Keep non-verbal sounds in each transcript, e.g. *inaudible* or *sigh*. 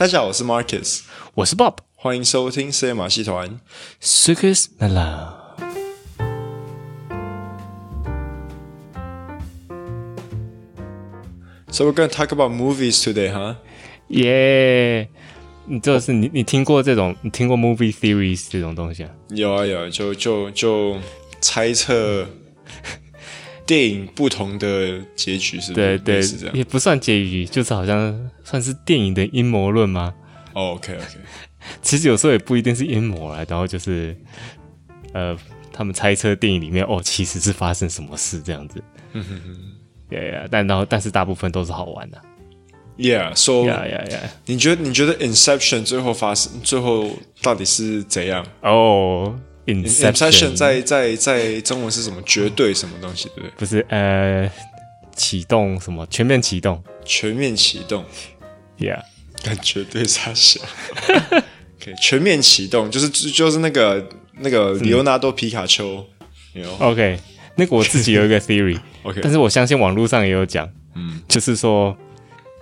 大家好，我是 Marcus，我是 Bob，欢迎收听 C 马戏团 Circus Nala。So we're gonna talk about movies today, huh? Yeah，你就是你，你听过这种？你听过 movie theories 这种东西啊？有啊有，就就就猜测 电影不同的结局，是不是？对对，也不算结局，就是好像 *laughs* 算是电影的阴谋论吗？Oh, OK OK，*laughs* 其实有时候也不一定是阴谋啊，然后就是呃，他们猜测电影里面哦，其实是发生什么事这样子。嗯哼哼，对呀，但然后但是大部分都是好玩的。Yeah，so yeah yeah yeah，你觉得你觉得 Inception 最后发生最后到底是怎样？哦、在在在中文是什么？绝对什么东西？对不对？不是呃，启动什么？全面启动？全面启动？Yeah。感觉对他小，*laughs* OK，全面启动就是就是那个那个里奥纳多皮卡丘，OK，那个我自己有一个 theory，OK，*laughs* 但是我相信网络上也有讲，嗯，就是说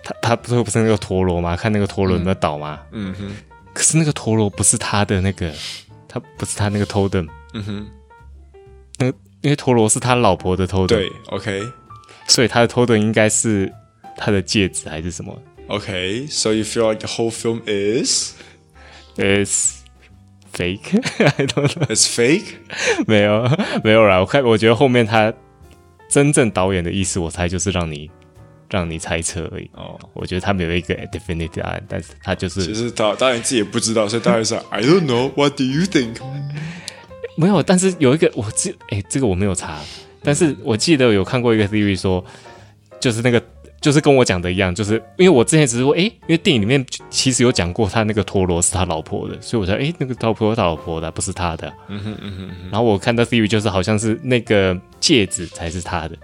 他他不是不是那个陀螺吗？看那个陀螺有没有倒吗？嗯哼，可是那个陀螺不是他的那个，他不是他那个 totem，嗯哼，那因为陀螺是他老婆的 totem，对，OK，所以他的 totem 应该是他的戒指还是什么？Okay, so you feel like the whole film is is fake? I don't know. It's fake? 没有没有啦，我看我觉得后面他真正导演的意思，我猜就是让你让你猜测而已。哦，我觉得他没有一个 definite 答案，但是他就是其实导导演自己也不知道，所以导演说 I don't know. What do you think? 没有，但是有一个我记哎，这个我没有查，但是我记得有看过一个 theory 说，就是那个。就是跟我讲的一样，就是因为我之前只是说，诶，因为电影里面其实有讲过他那个陀螺是他老婆的，所以我说，诶，那个老婆是他老婆的，不是他的。嗯哼嗯哼。然后我看到 theory 就是好像是那个戒指才是他的。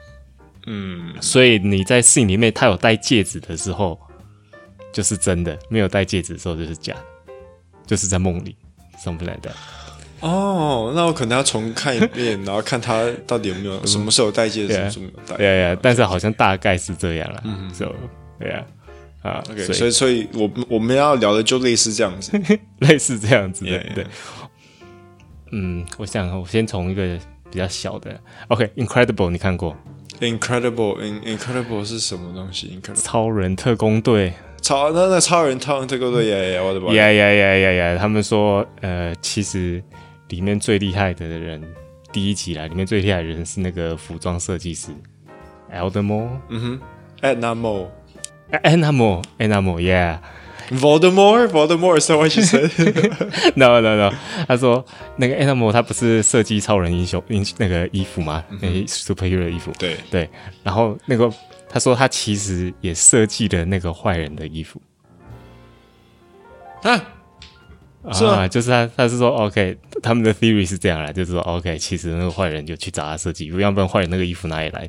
嗯。所以你在戏里面他有戴戒指的时候，就是真的；没有戴戒指的时候就是假的，就是在梦里，something like that。哦，那我可能要重看一遍，然后看他到底有没有什么时候戴戒指，什么时候没有戴。对呀，但是好像大概是这样了。嗯，就对呀，啊，OK，所以所以我我们要聊的就类似这样子，*laughs* 类似这样子的。对，嗯，我想我先从一个比较小的，OK，Incredible，你看过？Incredible，In，Incredible 是什么东西？Incredible，超人特工队，超那那超人超人特工队，呀呀，我的妈，呀呀呀呀呀，他们说，呃，其实。里面最厉害的人，第一集来，里面最厉害的人是那个服装设计师，Voldemort。嗯哼，Edna Mode，Edna Mode，Edna Mode，Yeah，Voldemort，Voldemort，is that what you said？No，No，No，他说那个 Mode 他不是设计超人英雄英那个衣服吗？那、mm hmm. superhero 的衣服。对对，然后那个他说他其实也设计了那个坏人的衣服。啊？是啊，就是他，他是说，OK，他们的 theory 是这样啦，就是说，OK，其实那个坏人就去找他设计，要不然坏人那个衣服哪里来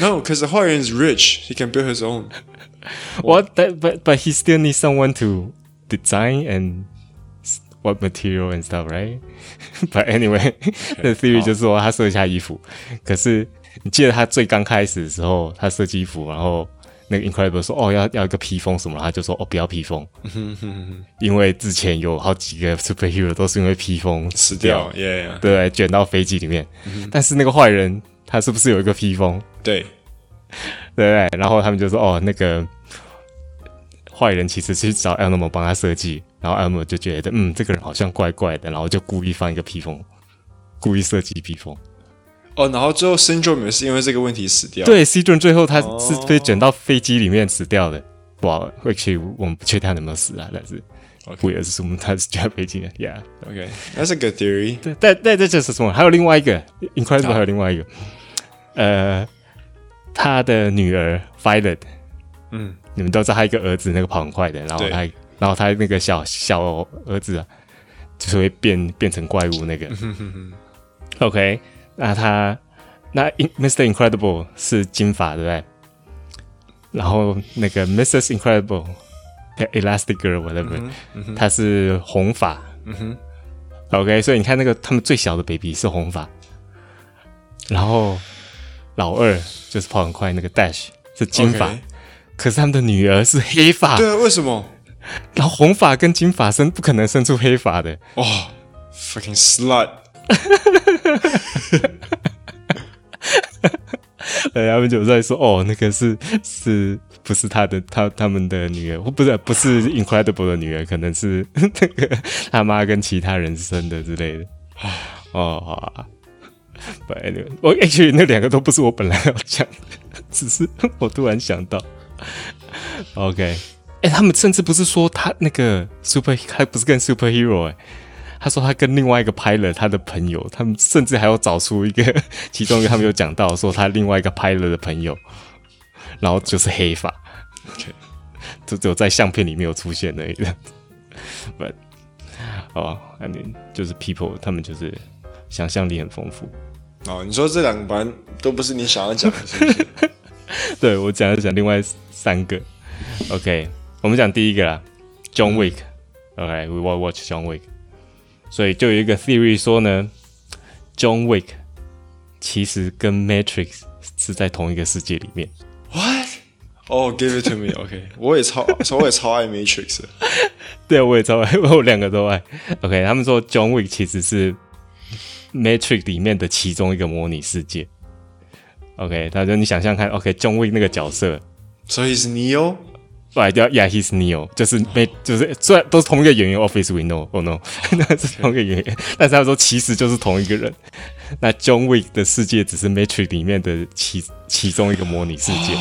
？No，cause the 坏人 is rich，he can build his own。*laughs* What? But but he still needs someone to design and what material and stuff, right? *laughs* But anyway，那 theory 就是说他设计下衣服，可是你记得他最刚开始的时候，他设计衣服，然后。那个 Incredible 说哦，要要一个披风什么，他就说哦，不要披风，因为之前有好几个 Superhero 都是因为披风死掉，*laughs* 对，卷到飞机里面。但是那个坏人他是不是有一个披风？对，对，然后他们就说哦，那个坏人其实是找 Elmo 帮他设计，然后 Elmo 就觉得嗯，这个人好像怪怪的，然后就故意放一个披风，故意设计披风。哦，然后最后 Syndrome 也是因为这个问题死掉。对，Syndrome 最后他是被卷到飞机里面死掉的。哇、哦，回去我们不确定他有没有死啊，但是我也是说他是卷到飞机的。Yeah，OK，that's a good theory。对，但但这就是什么？还有另外一个 Incredible，还有另外一个，呃，他的女儿 Violet，嗯，你们都知道他一个儿子，那个跑很快的，然后他，然后他那个小小儿子啊，就是会变变成怪物那个。OK。那他那 Mr. Incredible 是金发，对不对？然后那个 Mrs. Incredible，Elastic Girl whatever，她是红发。嗯哼。OK，所以你看那个他们最小的 baby 是红发，然后老二就是跑很快那个 Dash 是金发，可是他们的女儿是黑发。对啊，为什么？然后红发跟金发生不可能生出黑发的哦、oh,，fucking slut。呃，他们就在说，哦，那个是是不是他的他他们的女儿？不是不是 Incredible 的女儿，可能是那 *laughs* 个他妈跟其他人生的之类的。哦，好啊。不，我 actually 那两个都不是我本来要讲的，只是我突然想到。*laughs* OK，哎、欸，他们甚至不是说他那个 super，还不是跟 superhero 哎、欸。他说他跟另外一个 pilot 他的朋友，他们甚至还要找出一个，*laughs* 其中一个他们有讲到说他另外一个 pilot 的朋友，然后就是黑发 *laughs* 就只有在相片里面有出现的一个，But 哦，I mean 就是 people 他们就是想象力很丰富。哦，你说这两个班都不是你想要讲的，是不是？对，我讲一讲另外三个。OK，我们讲第一个啦，John Wick。OK，we will watch John Wick。所以就有一个 theory 说呢，John Wick 其实跟 Matrix 是在同一个世界里面。What？哦、oh,，Give it to me。OK，我也超，我也超爱 Matrix。对，我也超爱，我两个都爱。OK，他们说 John Wick 其实是 Matrix 里面的其中一个模拟世界。OK，他说你想象看，OK，John Wick 那个角色，所以是 Neo。对，叫 Yeah，he's Neo，就是没，就是虽然都是同一个演员，Office we know，oh no，那是同一个演员，但是他说其实就是同一个人。那 John Wick 的世界只是 Matrix 里面的其其中一个模拟世界，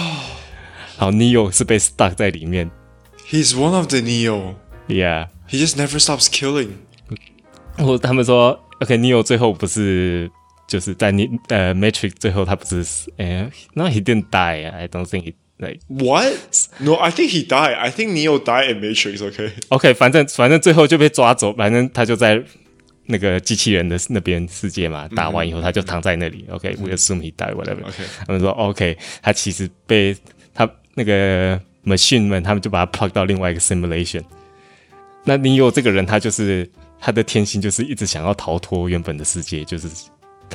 好，Neo 是被 stuck 在里面。He's one of the Neo。Yeah，he just never stops killing。我他们说，OK，Neo 最后不是就是在你呃 Matrix 最后他不是哎，No he didn't die，I don't think he。Like what? No, I think he died. I think Neo died in Matrix. OK, OK，反正反正最后就被抓走，反正他就在那个机器人的那边世界嘛。打完以后，他就躺在那里。OK, we assume he died. Whatever. OK，他们说 OK，他其实被他那个 machine 们，他们就把他 plug 到另外一个 simulation。那 Neo 这个人，他就是他的天性就是一直想要逃脱原本的世界，就是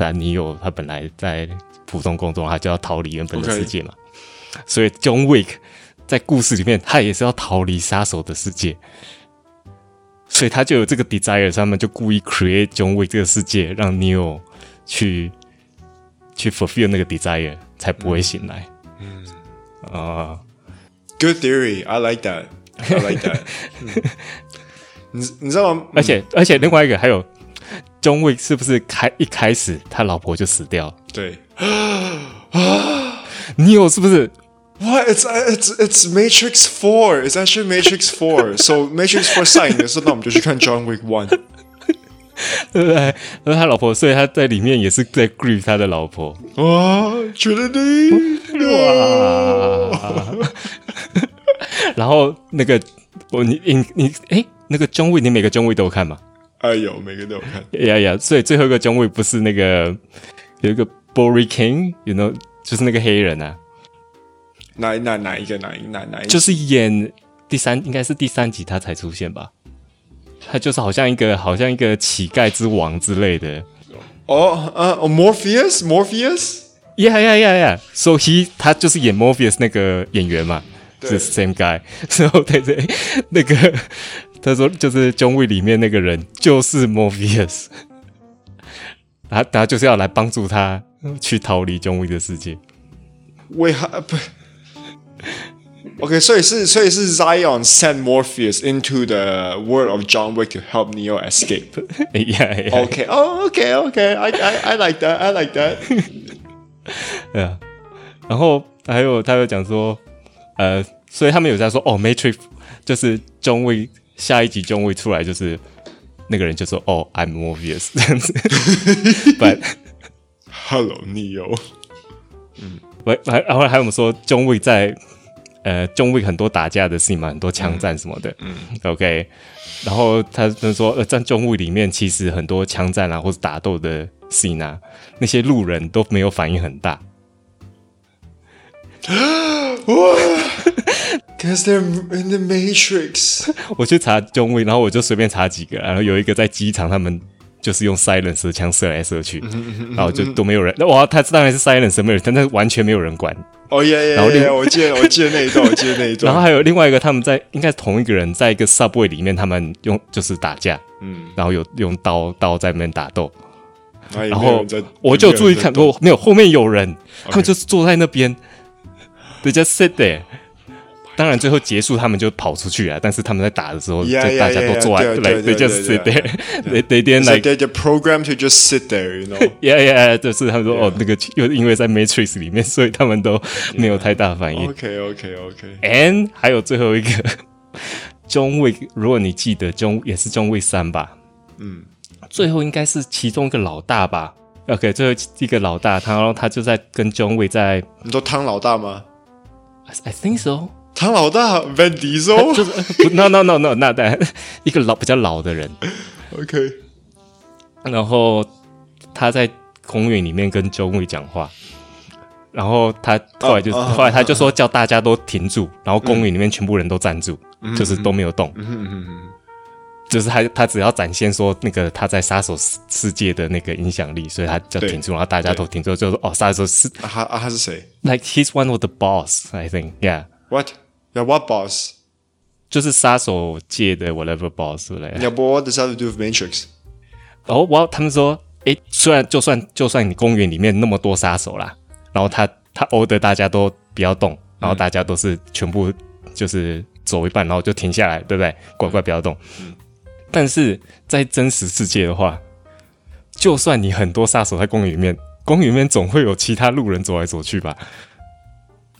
他 Neo 他本来在普通工作，他就要逃离原本的世界嘛。Okay. 所以，John Wick 在故事里面，他也是要逃离杀手的世界，所以他就有这个 desire，他们就故意 create John Wick 这个世界，让 Neo 去去 fulfill 那个 desire，才不会醒来。嗯啊、uh,，Good theory，I like that，I like that *laughs* 你你知道吗？而且而且另外一个还有，John Wick 是不是开一开始他老婆就死掉？对。啊，你有是不是？What? It's it's it's Matrix Four. It's actually Matrix Four. So Matrix Four 上映的时候，那我们就去看 John Wick One，对不对？然后他老婆，所以他在里面也是在 grieve 他的老婆。哇，Trinity！哇！然后那个我你你你哎，那个 John Wick 你每个 John Wick 都有看吗？哎呦，每个都有看。呀呀，所以最后一个 John 不是那个有一个 Bory King，you know？就是那个黑人啊，哪哪哪一个哪一哪哪一个？就是演第三，应该是第三集他才出现吧？他就是好像一个好像一个乞丐之王之类的。哦，呃，Morpheus，Morpheus，Yeah Yeah Yeah Yeah，So he 他就是演 Morpheus 那个演员嘛，是 same guy。*laughs* 然后对对，那个他说就是 John Wick 里面那个人就是 Morpheus，他他就是要来帮助他。去逃离 John Wick 的世界。为何不？OK，所以是所以是 Zion sent Morpheus into the world of John Wick to help Neo escape. Yeah. OK. Oh, OK. OK. I I I like that. I like that. 对啊。然后还有他又讲说，呃，所以他们有在说，哦，Matrix 就是 John Wick 下一集 John Wick 出来就是那个人就说，哦，I'm Morpheus 这样子。*laughs* But Hello Neo，嗯，喂，还然后还有我们说 John Wick 在呃 John Wick 很多打架的戏嘛，很多枪战什么的，嗯，嗯，OK，然后他就说呃在 John Wick 里面其实很多枪战啊或者打斗的戏呢，那些路人都没有反应很大，哇，Cause they're in the Matrix。我去查 John Wick，然后我就随便查几个，然后有一个在机场他们。就是用 silence 的枪射来射去，然后就都没有人。那哇，他当然是 silence 没有人，但是完全没有人管，哦耶耶，然后另我记得我记得那一段，我记得那一段。然后还有另外一个，他们在应该是同一个人，在一个 subway 里面，他们用就是打架，嗯，然后有用刀刀在那边打斗。然后我就注意看，我没有后面有人，他们就是坐在那边，they just sit there。当然最后结束，他们就跑出去了。但是他们在打的时候，就大家都坐在，they just sit there，they they didn't like the program to just sit there，you know？Yeah yeah，就是他们说哦，那个又因为在 Matrix 里面，所以他们都没有太大反应。OK OK OK。And 还有最后一个 John Wick，如果你记得 John 也是 John Wick 三吧？嗯。最后应该是其中一个老大吧？OK，最后一个老大，他然后他就在跟 John Wick 在。你说汤老大吗？I think so。唐老大 Van Diesel。就是 No No No No，那代 *laughs* 一个老比较老的人。OK。然后他在公园里面跟 John Wick 讲话，然后他后来就、uh, uh, 后来他就说叫大家都停住，然后公园里面全部人都站住，嗯、就是都没有动。嗯嗯嗯嗯。就是他，他只要展现说那个他在杀手世界的那个影响力，所以他就停住，然后大家都停住，就说哦，杀手是他啊，他是谁？Like he's one of the boss, I think. Yeah. What? Yeah, what boss? 就是杀手界的 whatever boss 来。Yeah, but what does that do with Matrix? 然后我他们说，诶，虽然就算就算你公园里面那么多杀手啦，然后他他 order 大家都不要动，然后大家都是全部就是走一半，然后就停下来，对不对？乖乖不要动。嗯但是在真实世界的话，就算你很多杀手在公园里面，公园里面总会有其他路人走来走去吧？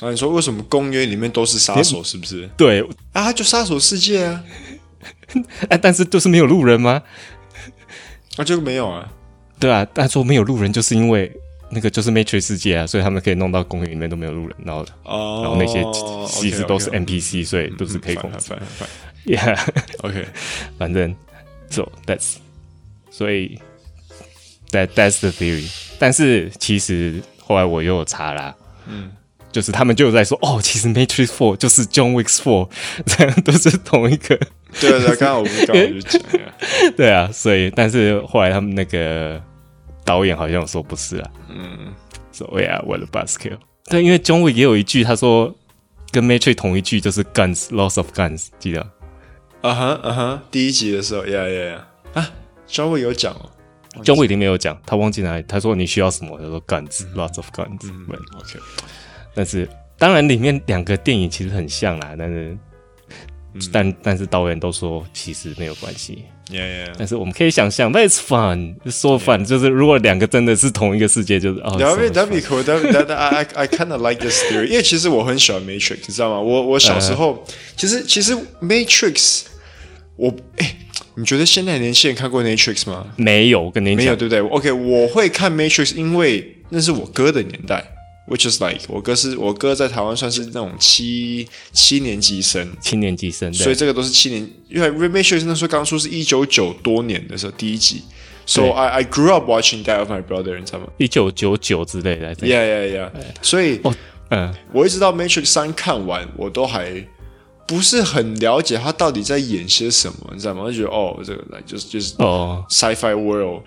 啊，你说为什么公园里面都是杀手？是不是？对啊，就杀手世界啊！哎，*laughs* 但是就是没有路人吗？啊，就没有啊？对啊，但说没有路人，就是因为那个就是 Matrix 世界啊，所以他们可以弄到公园里面都没有路人，然后、哦、然后那些其实都是 NPC，、okay, okay, 所以都是可以攻击。Yeah，OK，反正，so that's，所以 that that's the theory。但是其实后来我又有查啦，嗯，就是他们就有在说，哦，其实 Matrix Four 就是 John Wick Four，这 *laughs* 样都是同一个。对对，刚刚我们刚好就讲呀，*laughs* 对啊，所以但是后来他们那个导演好像说不是啊，嗯，所以啊，我的 buzzkill。对，因为 John Wick 也有一句，他说跟 Matrix 同一句就是 guns，lots of guns，记得。啊哈啊哈！第一集的时候，呀呀呀！啊，John Wick 有讲哦，John Wick 里面有讲，他忘记哪里，他说你需要什么？他说 guns，lots of guns。嗯，OK。但是当然，里面两个电影其实很像啦，但是，但但是导演都说其实没有关系。Yeah yeah。但是我们可以想象，That's fun，so fun。就是如果两个真的是同一个世界，就是哦。That would be cool. That that I I kind of like this theory。因为其实我很喜欢 Matrix，你知道吗？我我小时候 *laughs* 其实其实 Matrix。我哎、欸，你觉得现在年轻人看过 Matrix 吗？没有，跟你讲没有，对不对？OK，我会看 Matrix，因为那是我哥的年代，which is like 我哥是我哥在台湾算是那种七七年级生，七年级生，所以这个都是七年，因为 Matrix 那时候刚出是一九九多年的时候第一集，so I I grew up watching that of my brother，你知道吗？一九九九之类的，Yeah Yeah Yeah，所以哦，嗯，我一直到 Matrix 三看完，我都还。不是很了解他到底在演些什么，你知道吗？我就觉得哦，这个来就是就是哦，sci-fi world，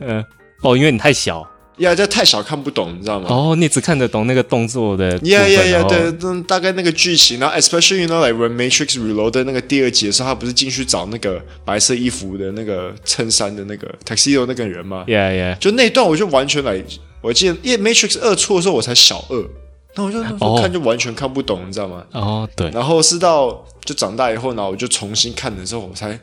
嗯，*laughs* 哦，因为你太小，呀，这太小看不懂，你知道吗？哦，你只看得懂那个动作的，呀呀呀，对，大概那个剧情，然后 especially you know like when Matrix Reloaded 那个第二集的时候，他不是进去找那个白色衣服的那个衬衫的那个 tuxedo 那个人吗？呀呀，就那段我就完全来，我记得因为 Matrix 二出的时候我才小二。那我就看就完全看不懂，oh. 你知道吗？哦，oh, 对。然后是到就长大以后呢，我就重新看的时候，我才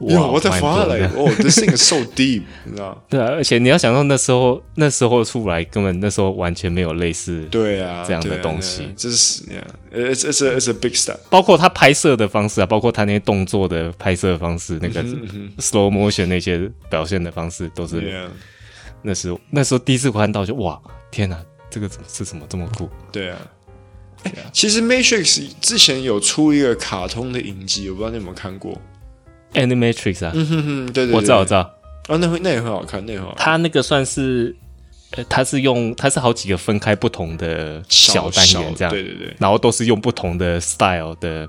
哇，我的发来哦，this thing is so deep，你知道？对啊，而且你要想到那时候，那时候出来根本那时候完全没有类似对啊这样的东西，这是 yeah，it's it's a it's a big step。包括他拍摄的方式啊，包括他那些动作的拍摄方式，那个 slow motion 那些表现的方式，都是那时候那时候第一次看到就哇，天哪！这个怎么是怎么这么酷？对啊，哎，其实 Matrix 之前有出一个卡通的影集，我不知道你有没有看过。Animatrix 啊，嗯哼哼，对对，我知道我知道。啊，那会那也很好看，那也很好看。它那个算是，呃，它是用它是好几个分开不同的小单元这样，对对对，然后都是用不同的 style 的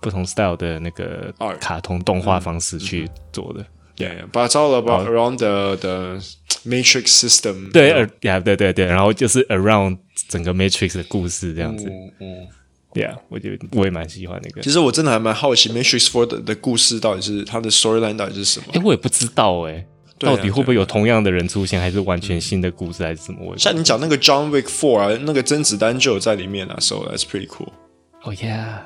不同 style 的那个卡通动画方式去做的。Yeah, but it's all about around the the Matrix system. 对，呃，呀，对对对，然后就是 around 整个 Matrix 的故事这样子。嗯嗯，对啊，我觉得我也蛮喜欢那个。其实我真的还蛮好奇 Matrix Four 的的故事到底是它的 storyline 到底是什么？哎，我也不知道哎，到底会不会有同样的人出现，还是完全新的故事，还是什么？像你讲那个 John Wick Four 啊，那个甄子丹就有在里面啊，so that's pretty cool。Oh yeah。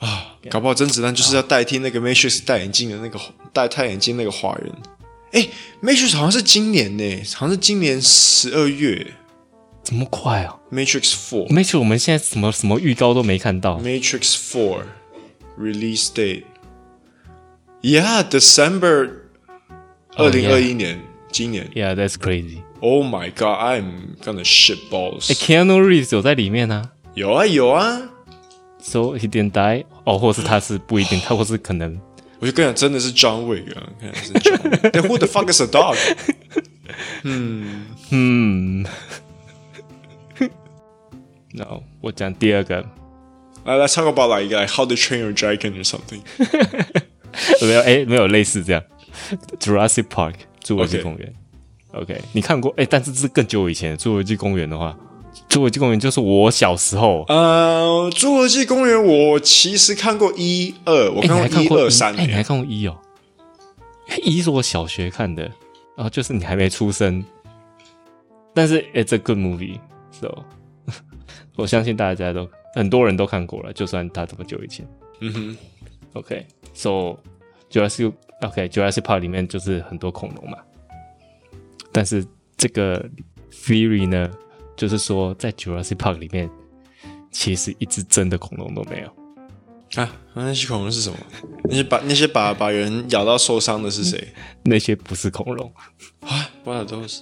啊，搞不好甄子丹就是要代替那个 Matrix 戴眼镜的那个戴太阳眼镜那个华人。哎，Matrix 好像是今年呢，好像是今年十二月，这么快啊？Matrix Four，Matrix 我们现在什么什么预告都没看到。Matrix Four release date，Yeah，December 二零二一年，oh, yeah. 今年。Yeah，that's crazy。Oh my God，I'm gonna shit balls。哎，Keanu Reeves 有在里面呢？有啊，有啊。So he didn't die，哦，或是他是不一定，他或是可能，我就跟你讲，真的是 John Wick 啊，看是 John Wick。Then who the fuck is a dog？嗯嗯，然后我讲第二个，来来 *laughs* talk about like like how to train your dragon or something。*laughs* 没有，哎，没有类似这样，Jurassic Park，侏罗纪公园。OK，你看过？哎，但是这是更久以前，侏罗纪公园的话。 侏罗纪公园就是我小时候，呃，侏罗纪公园我其实看过一二，我看过一二三，哎，你还看过一哦？一是我小学看的，然后就是你还没出生，但是 it's a good movie，so *laughs* 我相信大家都很多人都看过了，就算它这么久以前，嗯哼，OK，so Jurassic OK Jurassic Park 里面就是很多恐龙嘛，但是这个 theory 呢？就是说，在 Jurassic Park 里面，其实一只真的恐龙都没有啊！那些恐龙是什么？那些把那些把把人咬到受伤的是谁？那些不是恐龙啊！不然都是。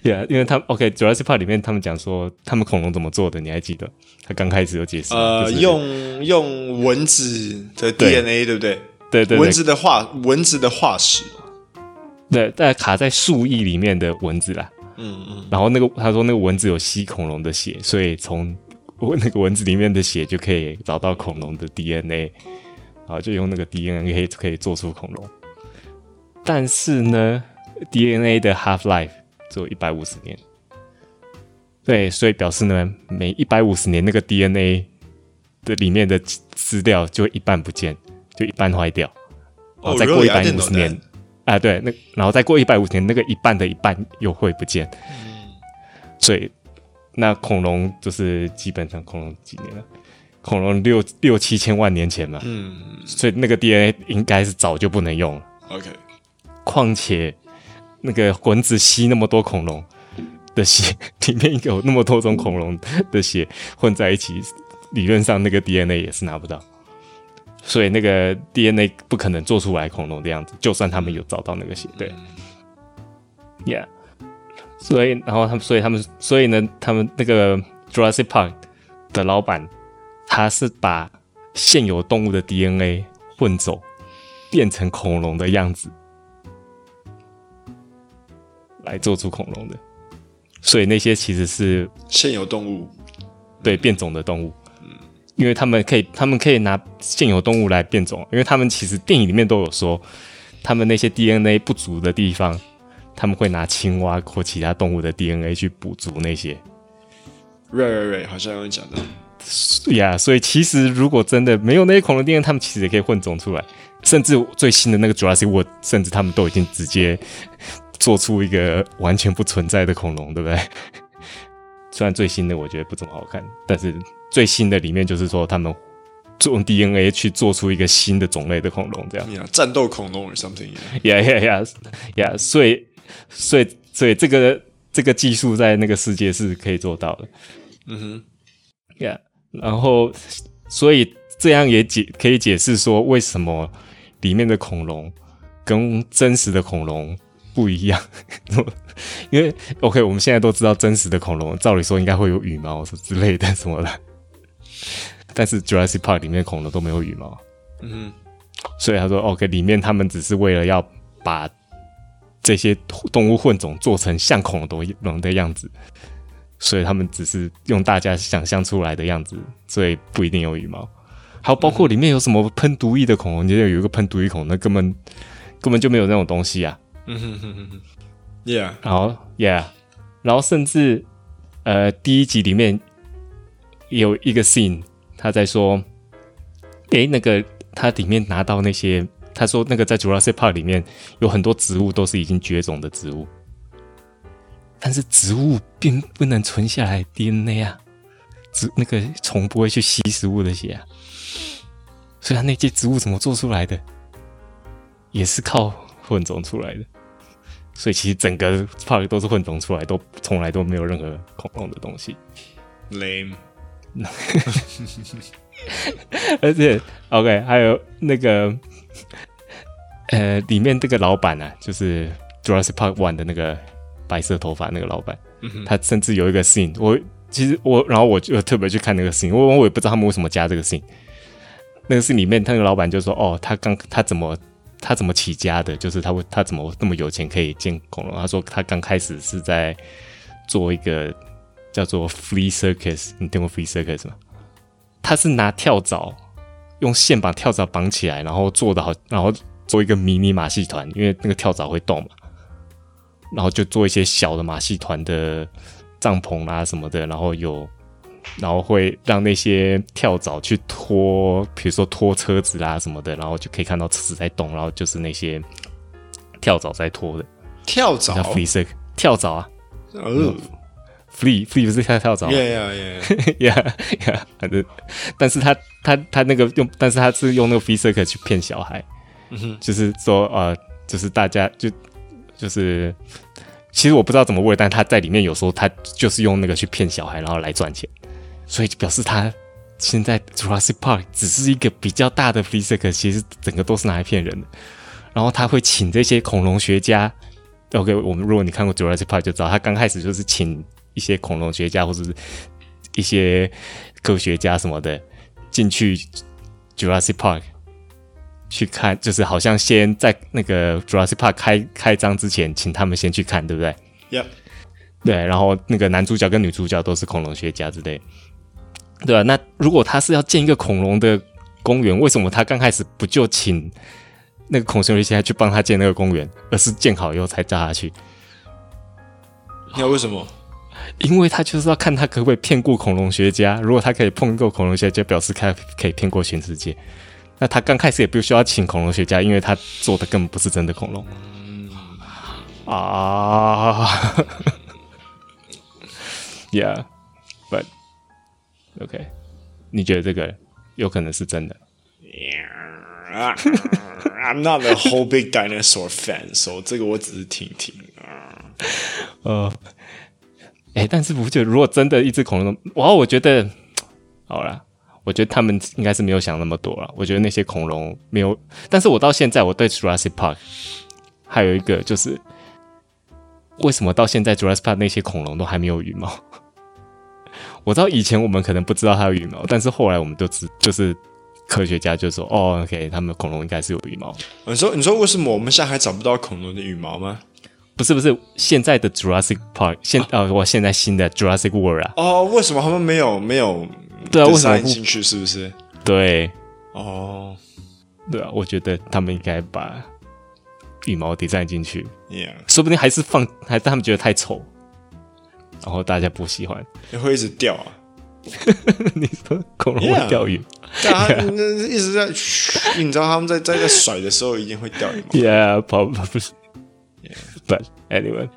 对啊，因为他们 OK Jurassic Park 里面，他们讲说他们恐龙怎么做的，你还记得？他刚开始有解释，呃，就是、用用蚊子的 DNA，对，对不对？对对，对，蚊子的化蚊子的化石，对，在卡在树翼里面的蚊子啦。嗯嗯，然后那个他说那个蚊子有吸恐龙的血，所以从 *laughs* 那个蚊子里面的血就可以找到恐龙的 DNA，然后就用那个 DNA 可以可以做出恐龙。但是呢，DNA 的 half life 只有一百五十年，对，所以表示呢，每一百五十年那个 DNA 的里面的资料就一半不见，就一半坏掉，然后再过一百五十年。Oh, really? 啊，对，那然后再过一百五十年，那个一半的一半又会不见，嗯、所以那恐龙就是基本上恐龙几年了，恐龙六六七千万年前嘛，嗯，所以那个 DNA 应该是早就不能用了。OK，况且那个蚊子吸那么多恐龙的血，*laughs* 里面有那么多种恐龙的血混在一起，理论上那个 DNA 也是拿不到。所以那个 DNA 不可能做出来恐龙的样子，就算他们有找到那个血，对，Yeah，所以然后他们，所以他们，所以呢，他们那个 Jurassic Park 的老板，他是把现有动物的 DNA 混走，变成恐龙的样子，来做出恐龙的，所以那些其实是现有动物，对，变种的动物。因为他们可以，他们可以拿现有动物来变种，因为他们其实电影里面都有说，他们那些 DNA 不足的地方，他们会拿青蛙或其他动物的 DNA 去补足那些。瑞瑞瑞，好像有讲的。呀，yeah, 所以其实如果真的没有那些恐龙 DNA，他们其实也可以混种出来。甚至最新的那个 Jurassic World，甚至他们都已经直接做出一个完全不存在的恐龙，对不对？*laughs* 虽然最新的我觉得不怎么好看，但是。最新的里面就是说，他们用 DNA 去做出一个新的种类的恐龙，这样。Yeah, 战斗恐龙 or something. Yeah, yeah, yeah, yeah. 所以，所以，所以这个这个技术在那个世界是可以做到的。嗯哼。Yeah，然后，所以这样也解可以解释说，为什么里面的恐龙跟真实的恐龙不一样。*laughs* 因为 OK，我们现在都知道真实的恐龙，照理说应该会有羽毛之类的什么的。但是 Jurassic Park 里面恐龙都没有羽毛，嗯。哼，所以他说 OK，里面他们只是为了要把这些动物混种做成像恐龙的样子，所以他们只是用大家想象出来的样子，所以不一定有羽毛。还有包括里面有什么喷毒液的恐龙，你有一个喷毒液恐龙，那根本根本就没有那种东西啊。嗯哼哼哼哼，Yeah，然后 Yeah，然后甚至呃第一集里面有一个 scene，他在说，诶，那个他里面拿到那些，他说那个在 Jurassic Park 里面有很多植物都是已经绝种的植物，但是植物并不能存下来 DNA 啊，植那个虫不会去吸食物的血啊，所以他那些植物怎么做出来的，也是靠混种出来的。所以其实整个 park 都是混种出来，都从来都没有任何恐龙的东西。Lame。*laughs* 而且，OK，还有那个，呃，里面这个老板啊，就是 Jurassic Park One 的那个白色头发那个老板，嗯、他甚至有一个 scene，我其实我，然后我就特别去看那个 scene，我我也不知道他们为什么加这个 scene。那个 scene 里面，那个老板就说：“哦，他刚他怎么？”他怎么起家的？就是他会，他怎么那么有钱可以建恐龙？他说他刚开始是在做一个叫做 Free Circus，你听过 Free Circus 吗？他是拿跳蚤用线把跳蚤绑起来，然后做的好，然后做一个迷你马戏团，因为那个跳蚤会动嘛，然后就做一些小的马戏团的帐篷啊什么的，然后有。然后会让那些跳蚤去拖，比如说拖车子啦什么的，然后就可以看到车子在动，然后就是那些跳蚤在拖的。跳蚤跳蚤啊。哦。Flea，Flea 不是跳跳蚤。Yeah yeah yeah yeah *laughs* yeah。反正，但是他他他那个用，但是他是用那个 Flea Circus 去骗小孩。嗯哼。就是说，呃，就是大家就就是，其实我不知道怎么问，但他在里面有时候他就是用那个去骗小孩，然后来赚钱。所以表示他现在 Jurassic Park 只是一个比较大的 Flea Circus，其实整个都是拿来骗人的。然后他会请这些恐龙学家，OK，我们如果你看过 Jurassic Park 就知道，他刚开始就是请一些恐龙学家或者是一些科学家什么的进去 Jurassic Park 去看，就是好像先在那个 Jurassic Park 开开张之前，请他们先去看，对不对？Yep。对，然后那个男主角跟女主角都是恐龙学家之类。对啊，那如果他是要建一个恐龙的公园，为什么他刚开始不就请那个恐龙学家去帮他建那个公园，而是建好以后才叫他去？那为什么？因为他就是要看他可不可以骗过恐龙学家。如果他可以碰过恐龙学家，就表示他可以骗过全世界。那他刚开始也不需要请恐龙学家，因为他做的根本不是真的恐龙。嗯、啊，Yeah，but。*laughs* OK，你觉得这个有可能是真的？Yeah，I'm not a whole big dinosaur fan，所以这个我只是听听啊。呃，*laughs* 哎，但是我觉得如果真的一只恐龙，哇，我觉得 *tsk* 好了，我觉得他们应该是没有想那么多了。我觉得那些恐龙没有，但是我到现在我对 Jurassic Park 还有一个就是，为什么到现在 Jurassic Park 那些恐龙都还没有羽毛？*laughs* 我知道以前我们可能不知道它有羽毛，但是后来我们都知，就是科学家就说：“哦，OK，他们恐龙应该是有羽毛。”你说，你说为什么我们现在还找不到恐龙的羽毛吗？不是，不是，现在的 Jurassic Park，现呃，我、现在新的 Jurassic World 啊。哦，为什么他们没有没有？对啊，为什么进去？是不是？对。哦，对啊，我觉得他们应该把羽毛 design 进去。Yeah，说不定还是放，还是他们觉得太丑。然后大家不喜欢，也会一直掉啊！*laughs* 你说恐龙会掉羽毛？啊，一直在，你知道他们在在在甩的时候一定会掉羽毛。Yeah，跑不是，But anyway，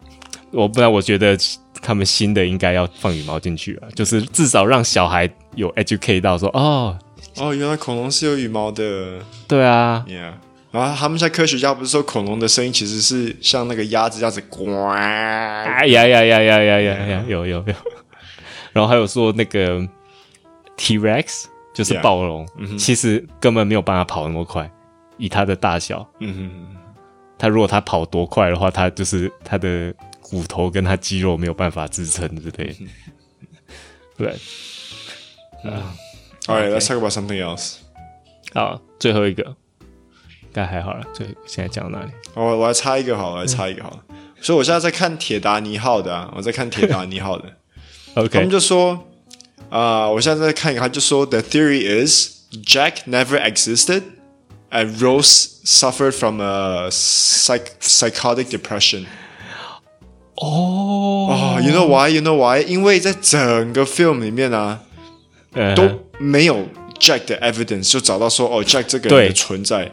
我不然我觉得他们新的应该要放羽毛进去啊，就是至少让小孩有 educate 到说哦哦，原来恐龙是有羽毛的。对啊，Yeah。然后他们现在科学家不是说恐龙的声音其实是像那个鸭子这样子呱？哎呀呀呀呀呀呀呀！有有有。*laughs* 然后还有说那个 T-Rex 就是暴龙其实根本没有办法跑那么快，以它的大小。嗯哼。它如果他跑多快的话，他就是他的骨头跟他肌肉没有办法支撑之类。对。啊。Alright, let's talk about something else. 好，最后一个。该还好了，所以现在讲到哪里？我我来插一个好了，我来插一个好所以我现在在看铁达尼号的，啊，我在看铁达尼号的。*laughs* OK，他们就说啊、呃，我现在在看一个，他就说 The theory is Jack never existed, and Rose suffered from a psych psychotic depression。哦哦，You know why? You know why? 因为在整个 film 里面啊，都没有 Jack 的 evidence，就找到说哦，Jack 这个人的存在。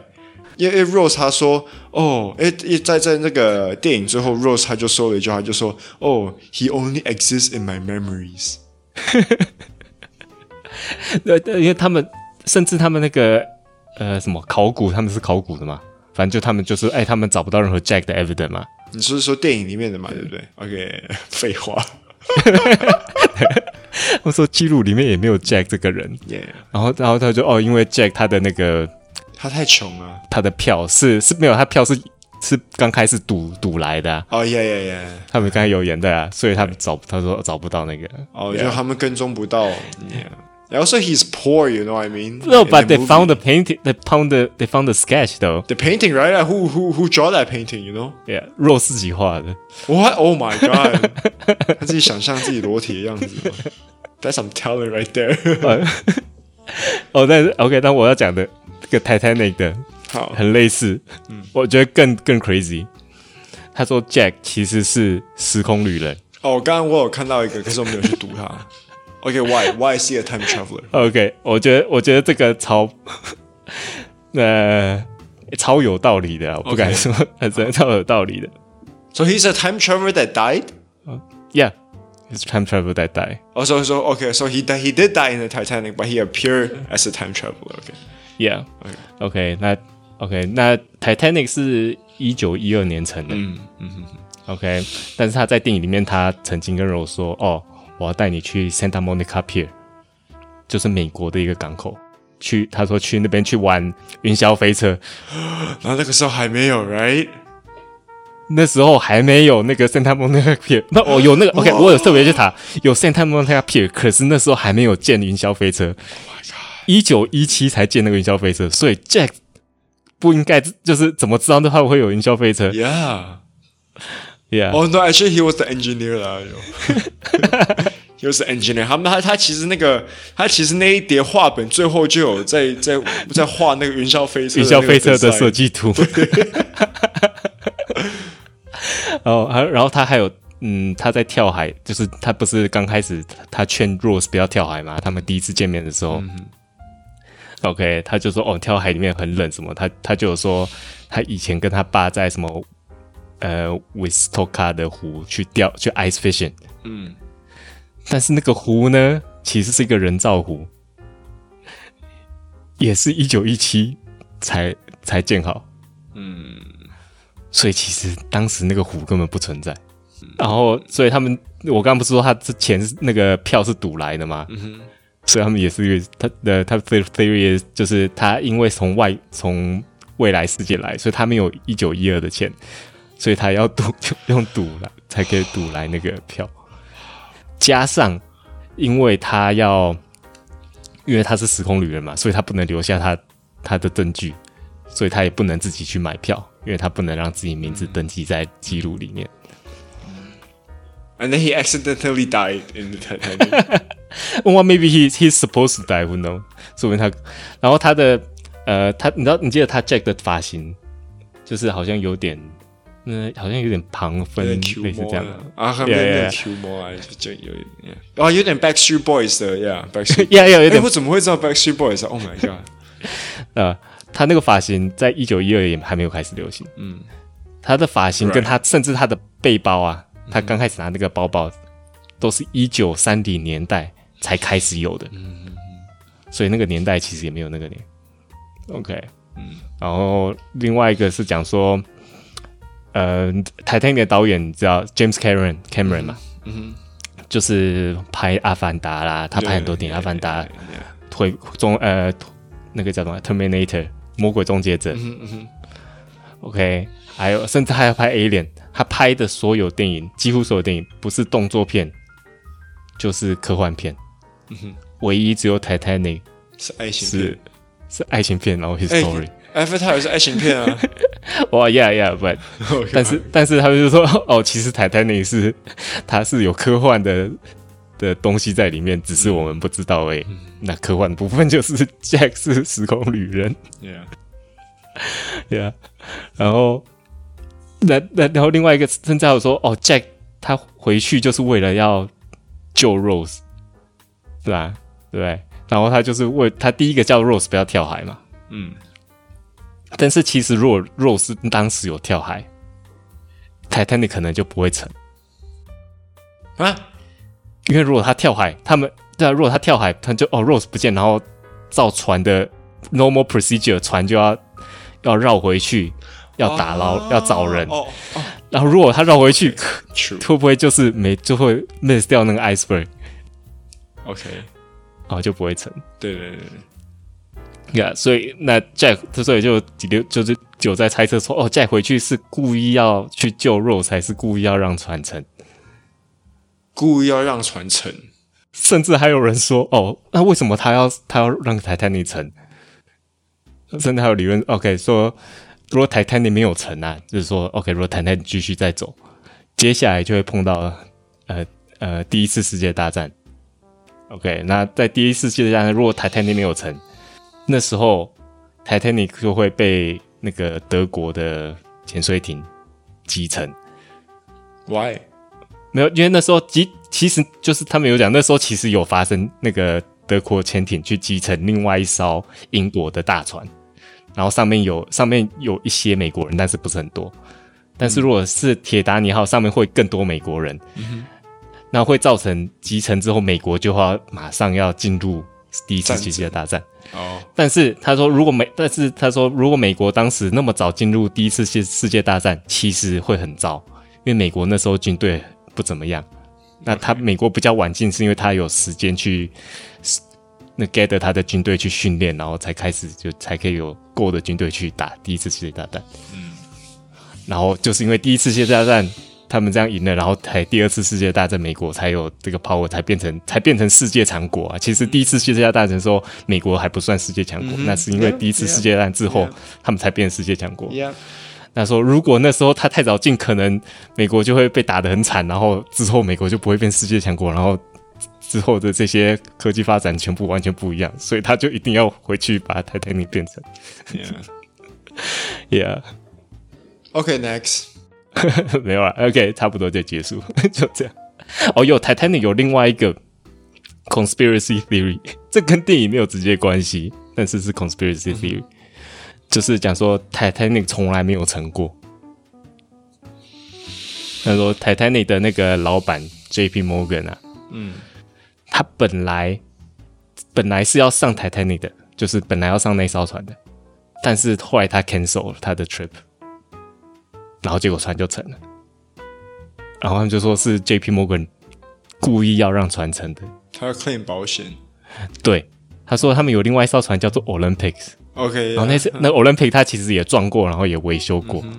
因为 Rose 他说哦，诶，在在那个电影最后，Rose 他就说了一句话，就说哦，He only exists in my memories。对对，因为他们甚至他们那个 *laughs* 呃什么考古，他们是考古的嘛，反正就他们就是哎，他们找不到任何 Jack 的 evidence 嘛。你是说电影里面的嘛，对不对？OK，*laughs* 废话。*laughs* 我说记录里面也没有 Jack 这个人。然后然后他就哦，因为 Jack 他的那个他太穷了，他的票是是没有，他票是是刚开始赌赌来的。哦耶耶耶，他们刚才有演的啊，所以他们找他说找不到那个。哦，就他们跟踪不到。Yeah. Also, he's poor. You know what I mean? No, but they found the painting. They found the they found the sketch though. The painting, right? Who who who draw that painting? You know? Yeah, Rose 自己画的。What? Oh my *laughs* god! 他自己想象自己裸体的样子。That's some talent right there. *laughs* 哦，但是 OK，但我要讲的这个 Titanic 的，好，很类似。嗯，我觉得更更 crazy。他说 Jack 其实是时空旅人。哦，刚刚我有看到一个，可是我没有去读它。 OK，why why is he a time traveler？OK，*laughs* 我觉得我觉得这个超*laughs* 呃超有道理的，我不敢说，还是超有道理的。So *laughs* he's a time traveler that died? Yeah, he's a time traveler that died. Oh, so so okay, so he he did die in the Titanic, but he appeared as a time traveler. Okay, yeah, OK，那 OK，那 Titanic 是一九一二年成的。嗯嗯嗯。OK，但是他在电影里面，他曾经跟 Rose 说：“哦。” 我要带你去 Santa Monica Pier，就是美国的一个港口。去，他说去那边去玩云霄飞车。*gasps* 然后那个时候还没有，right？那时候还没有那个 Santa Monica Pier。那我有那个，OK，我有特别去查，有 Santa Monica Pier，可是那时候还没有建云霄飞车。Oh！一九一七才建那个云霄飞车，所以 Jack 不应该就是怎么知道那会会有云霄飞车？Yeah。Yeah. Oh no, actually he was the engineer 啦。*laughs* He was the engineer。他们他他其实那个他其实那一叠画本最后就有在在在画那个云霄飞车。云霄飞车的设计图。*laughs* 哦，还然后他还有嗯，他在跳海，就是他不是刚开始他劝 Rose 不要跳海嘛？他们第一次见面的时候、嗯、，OK，他就说哦，跳海里面很冷什么？他他就有说他以前跟他爸在什么？呃，Wistoka 的湖去钓去 ice fishing，嗯，但是那个湖呢，其实是一个人造湖，也是一九一七才才建好，嗯，所以其实当时那个湖根本不存在，嗯、然后所以他们，我刚刚不是说他之前那个票是赌来的吗？所以他们也是他的他的 theory 就是他因为从外从未来世界来，所以他没有一九一二的钱。所以他要赌，就用赌来才可以赌来那个票，加上因为他要，因为他是时空旅人嘛，所以他不能留下他他的证据，所以他也不能自己去买票，因为他不能让自己名字登记在记录里面。And then he accidentally died in the Titanic. Well, maybe he he's supposed to die. Who knows? 说明他，然后他的呃，他你知道你记得他 Jack 的发型，就是好像有点。嗯，好像有点旁分，类似这样。的啊，后面有点 Q 毛啊，就有一点，啊，有点 Backstreet Boys 的，Yeah，Backstreet，呀呀，有点，我怎么会知道 Backstreet Boys 啊？Oh my god！*laughs* 呃，他那个发型在一九一二年还没有开始流行，嗯，他的发型跟他甚至他的背包啊，他刚开始拿那个包包，都是一九三零年代才开始有的，嗯嗯，所以那个年代其实也没有那个年，OK，嗯，然后另外一个是讲说。呃，，Titanic 的导演叫 James Cameron Cameron 嘛，就是拍《阿凡达》啦，他拍很多电影，《阿凡达》推中呃那个叫什么《Terminator》魔鬼终结者，嗯嗯，OK，还有甚至还要拍《Alien》，他拍的所有电影，几乎所有电影不是动作片，就是科幻片，嗯哼，唯一只有 Titanic 是爱情片，是爱情片，然后 History。欸 Avatar 也是爱情片啊，*laughs* 哇，Yeah Yeah，But，*laughs* 但是但是他们就说，*laughs* 哦，其实 Titanic 是它是有科幻的的东西在里面，只是我们不知道哎、欸。那科幻的部分就是 Jack 是时空旅人，Yeah，Yeah，，然后那那然后另外一个甚至还有说，哦，Jack 他回去就是为了要救 Rose，是吧？对？然后他就是为他第一个叫 Rose 不要跳海嘛，嗯。但是其实如果 Rose 当时有跳海，Titanic 可能就不会沉啊，因为如果他跳海，他们对啊，如果他跳海，他就哦 Rose 不见，然后造船的 normal procedure 船就要要绕回去，要打捞，哦、要找人，哦哦、然后如果他绕回去会不会就是没就会 miss 掉那个 iceberg？OK，哦就不会沉。对对对对。Yeah, 所以那 Jack 所以就就就是就在猜测说，哦，Jack 回去是故意要去救 Rose，还是故意要让船沉？故意要让船沉，甚至还有人说，哦，那为什么他要他要让 Titanic 沉？甚至还有理论，OK，说如果 Titanic 没有沉啊，就是说，OK，如果 Titanic 继续再走，接下来就会碰到呃呃第一次世界大战。OK，那在第一次世界大战，如果 Titanic 没有沉。那时候，Titanic 就会被那个德国的潜水艇击沉。Why？没有，因为那时候其其实就是他们有讲，那时候其实有发生那个德国潜艇去击沉另外一艘英国的大船，然后上面有上面有一些美国人，但是不是很多。但是如果是铁达尼号上面会更多美国人，嗯、那会造成击沉之后，美国就要马上要进入第一次世界大战。哦，但是他说，如果美，但是他说，如果美国当时那么早进入第一次世世界大战，其实会很糟，因为美国那时候军队不怎么样。那他美国比较晚进，是因为他有时间去那 gather 他的军队去训练，然后才开始就才可以有够的军队去打第一次世界大战。嗯，然后就是因为第一次世界大战。他们这样赢了，然后才第二次世界大战，美国才有这个 power，才变成才变成世界强国啊！其实第一次世界大战的时候，美国还不算世界强国，嗯、那是因为第一次世界大战之后，yeah, yeah, 他们才变世界强国。Yeah. 那说如果那时候他太早进，可能美国就会被打得很惨，然后之后美国就不会变世界强国，然后之后的这些科技发展全部完全不一样，所以他就一定要回去把 Titanic 变成。Yeah. *laughs* yeah. Okay, next. 没有了，OK，差不多就结束，就这样。哦，有 Titanic 有另外一个 conspiracy theory，这跟电影没有直接关系，但是是 conspiracy theory，、嗯、就是讲说 Titanic 从来没有沉过。他说 Titanic 的那个老板 J.P. Morgan 啊，嗯，他本来本来是要上 Titanic 的，就是本来要上那艘船的，但是后来他 cancel 了他的 trip。然后结果船就沉了，然后他们就说是 J.P. Morgan 故意要让船沉的。他要 claim 保险。对，他说他们有另外一艘船叫做 Olympics。OK。然后那次那 Olympic 他其实也撞过，然后也维修过，嗯、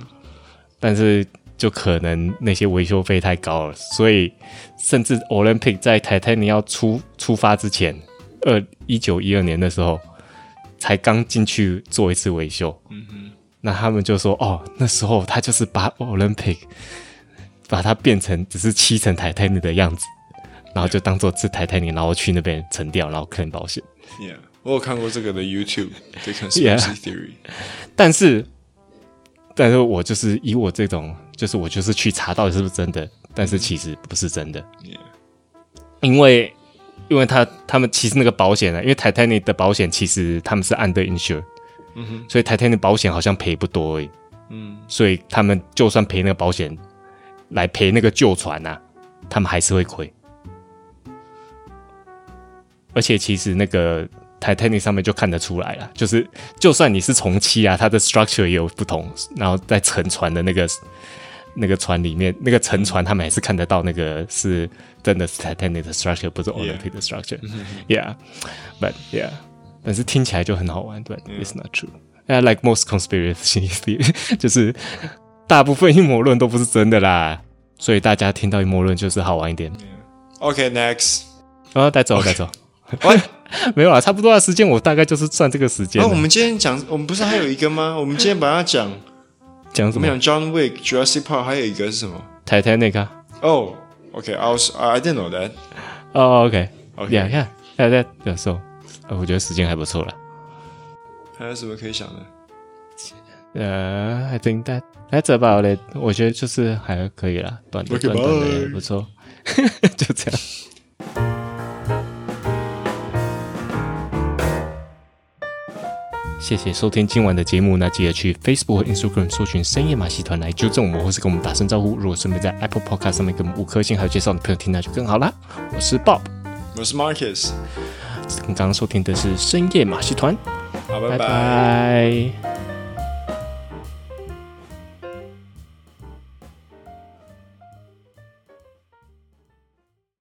但是就可能那些维修费太高了，所以甚至 Olympic 在 Titanic 要出出发之前，二一九一二年的时候才刚进去做一次维修。嗯哼。那他们就说：“哦，那时候他就是把 Olympic 把它变成只是漆成 Titanic 的样子，然后就当做是 Titanic，然后去那边沉掉，然后 claim 保险。” Yeah，我有看过这个的 YouTube 的 conspiracy theory，但是，但是我就是以我这种，就是我就是去查到底是不是真的，但是其实不是真的。Yeah，因为因为他他们其实那个保险呢，因为 Titanic 的保险其实他们是 under insure。所以台天的保险好像赔不多而已。嗯，所以他们就算赔那个保险来赔那个旧船呐、啊，他们还是会亏。而且其实那个 Titanic 上面就看得出来了，就是就算你是重漆啊，它的 structure 也有不同。然后在沉船的那个那个船里面，那个沉船他们还是看得到那个是真的是 Titanic 的 structure，不是 Olympic 的 structure。Yeah, but yeah. 但是听起来就很好玩，对，It's not true. I like most conspiracy theory，就是大部分阴谋论都不是真的啦，所以大家听到阴谋论就是好玩一点。OK，next，啊，带走，带走。喂，没有啦，差不多的时间，我大概就是算这个时间。那我们今天讲，我们不是还有一个吗？我们今天把它讲讲什么？讲 John Wick、Jurassic Park，还有一个是什么？Titanic。哦，OK，I was，I didn't know that。哦，OK，OK，Yeah，Yeah，Yeah，Yeah，So。呃，我觉得时间还不错了。还有什么可以想的？呃、uh,，I think that that's about it。我觉得就是还可以啦，短的短短的不错，*laughs* 就这样。谢谢收听今晚的节目，那记得去 Facebook 和 Instagram 搜寻深夜马戏团来纠正我们，或是跟我们打声招呼。如果顺便在 Apple Podcast 上面给我们五颗星，还有介绍你朋友听，那就更好啦。我是 Bob，我是 Marcus，刚刚收听的是深夜马戏团，好，拜拜。拜拜。